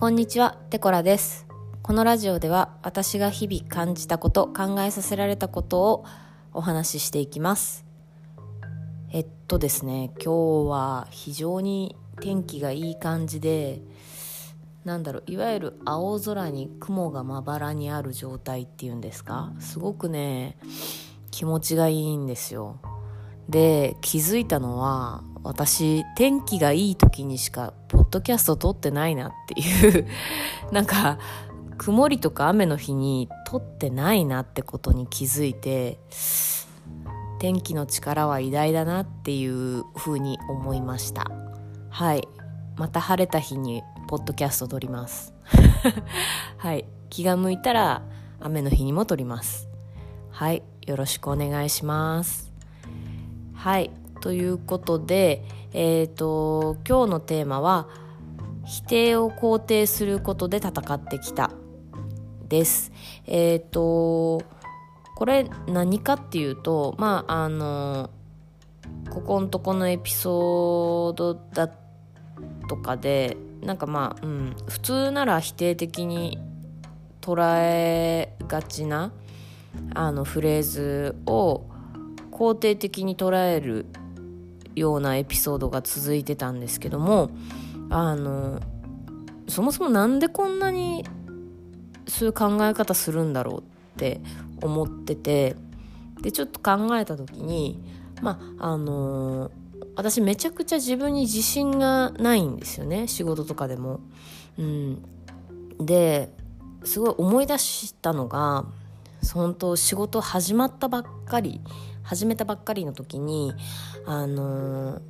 こんにちは、テコラです。このラジオでは私が日々感じたこと、考えさせられたことをお話ししていきます。えっとですね、今日は非常に天気がいい感じで、なんだろう、いわゆる青空に雲がまばらにある状態っていうんですか？すごくね、気持ちがいいんですよ。で、気づいたのは、私、天気がいい時にしか、ポッドキャスト撮ってないなっていう、なんか、曇りとか雨の日に撮ってないなってことに気づいて、天気の力は偉大だなっていうふうに思いました。はい。また晴れた日に、ポッドキャスト撮ります。はい。気が向いたら、雨の日にも撮ります。はい。よろしくお願いします。はい。ということで、えっ、と、今日のテーマは、否定を肯定することで戦ってきた。です。えっ、と、これ何かっていうと、まあ、あの、ここのとこのエピソードだとかで、なんかまあ、うん、普通なら否定的に捉えがちな、あの、フレーズを肯定的に捉えるようなエピソードが続いてたんですけどもあのそもそもなんでこんなにそういう考え方するんだろうって思っててでちょっと考えた時にまああの私めちゃくちゃ自分に自信がないんですよね仕事とかでも。うん、ですごい思い出したのが本当仕事始まったばっかり始めたばっかりの時にあのー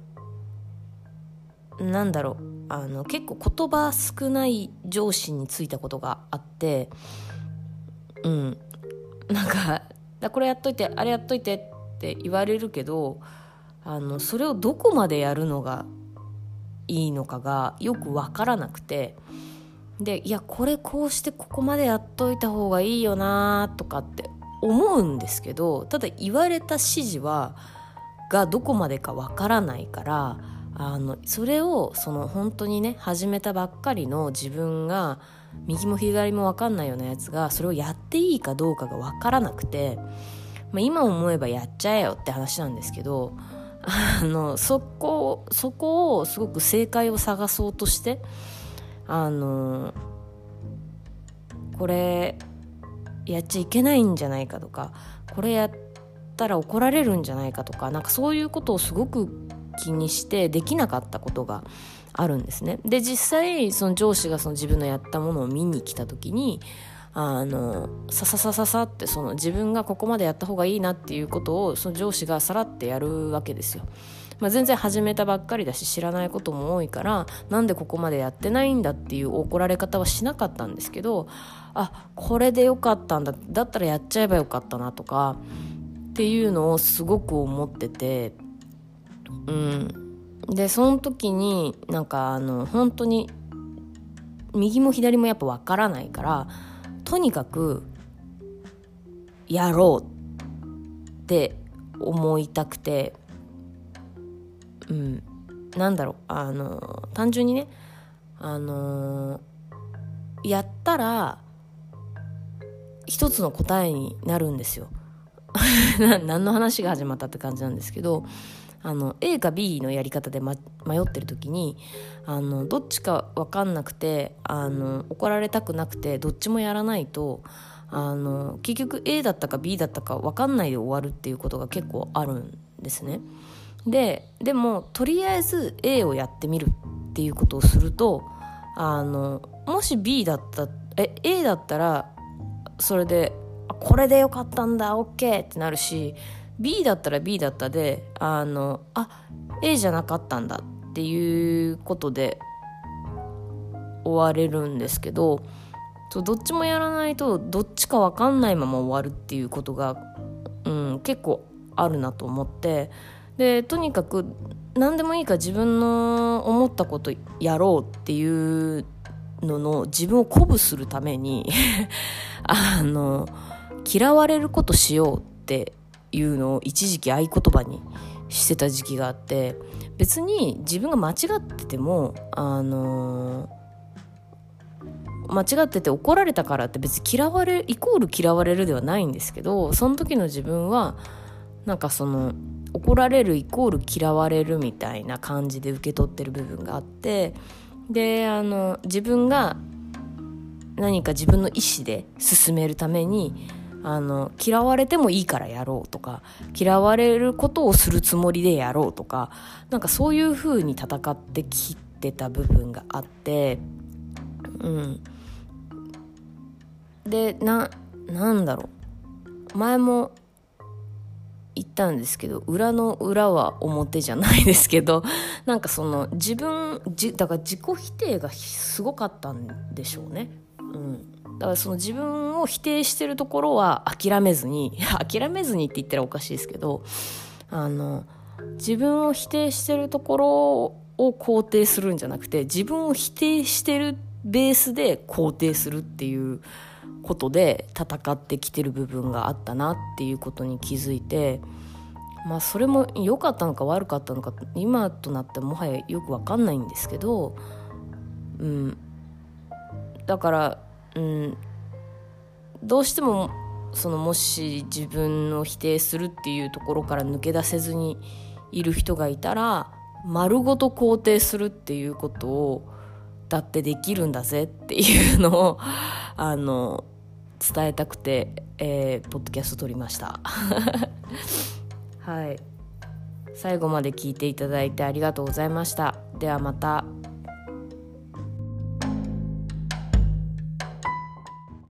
なんだろうあの結構言葉少ない上司についたことがあってうん。なんかだこれやっといてあれやっといてって言われるけどあのそれをどこまでやるのがいいのかがよく分からなくてでいやこれこうしてここまでやっといた方がいいよなとかって思うんですけどただ言われた指示はがどこまでかわからないからあのそれをその本当にね始めたばっかりの自分が右も左も分かんないようなやつがそれをやっていいかどうかが分からなくて、まあ、今思えばやっちゃえよって話なんですけどあのそこそこをすごく正解を探そうとしてあのこれやっちゃいけないんじゃないかとかこれやったら怒られるんじゃないかとかなんかそういうことをすごく気にしてできなかったことがあるんですね。で実際その上司がその自分のやったものを見に来た時にあのさささささってその自分がここまでやった方がいいなっていうことをその上司がさらってやるわけですよ。まあ、全然始めたばっかりだし知らないことも多いからなんでここまでやってないんだっていう怒られ方はしなかったんですけどあこれでよかったんだだったらやっちゃえばよかったなとかっていうのをすごく思っててうん。でその時になんかあの本当に右も左もやっぱ分からないからとにかくやろうって思いたくてうん。なんだろう。あの単純にねあのやったら一つの答えになるんですよ。何の話が始まったって感じなんですけどあの A か B のやり方で、ま、迷ってる時にあのどっちか分かんなくてあの怒られたくなくてどっちもやらないとあの結局 A だったか B だったか分かんないで終わるっていうことが結構あるんですね。ででもとりあえず A をやってみるっていうことをするとあのもし B だったえ A だったらそれでこれでよかったんだ OK ってなるし B だったら B だったであのあ A じゃなかったんだっていうことで終われるんですけどどっちもやらないとどっちか分かんないまま終わるっていうことが、うん、結構あるなと思ってでとにかく何でもいいから自分の思ったことやろうっていうのの自分を鼓舞するために あの嫌われることしようっていうのを一時期合言葉にしてた時期があって別に自分が間違っててもあの間違ってて怒られたからって別に嫌われイコール嫌われるではないんですけどその時の自分はなんかその怒られるイコール嫌われるみたいな感じで受け取ってる部分があってであの自分が何か自分の意思で進めるためにあの嫌われてもいいからやろうとか嫌われることをするつもりでやろうとかなんかそういう風に戦ってきてた部分があってうん。でななんだろう。前も言ったんですけど裏の裏は表じゃないですけど なんかその自分じだから自己否定がすごかったんでしょうね。うん、だからその自分を否定してるところは諦めずに 諦めずにって言ったらおかしいですけどあの自分を否定してるところを肯定するんじゃなくて自分を否定してるベースで肯定するっていうことで戦ってきてる部分があったなっていうことに気づいてまあそれも良かったのか悪かったのか今となってもはやよく分かんないんですけど、うん、だから、うん、どうしてもそのもし自分を否定するっていうところから抜け出せずにいる人がいたら丸ごと肯定するっていうことをだってできるんだぜっていうのを あの伝えたくて、えー、ポッドキャスト撮りました。はい。最後まで聞いていただいてありがとうございました。ではまた。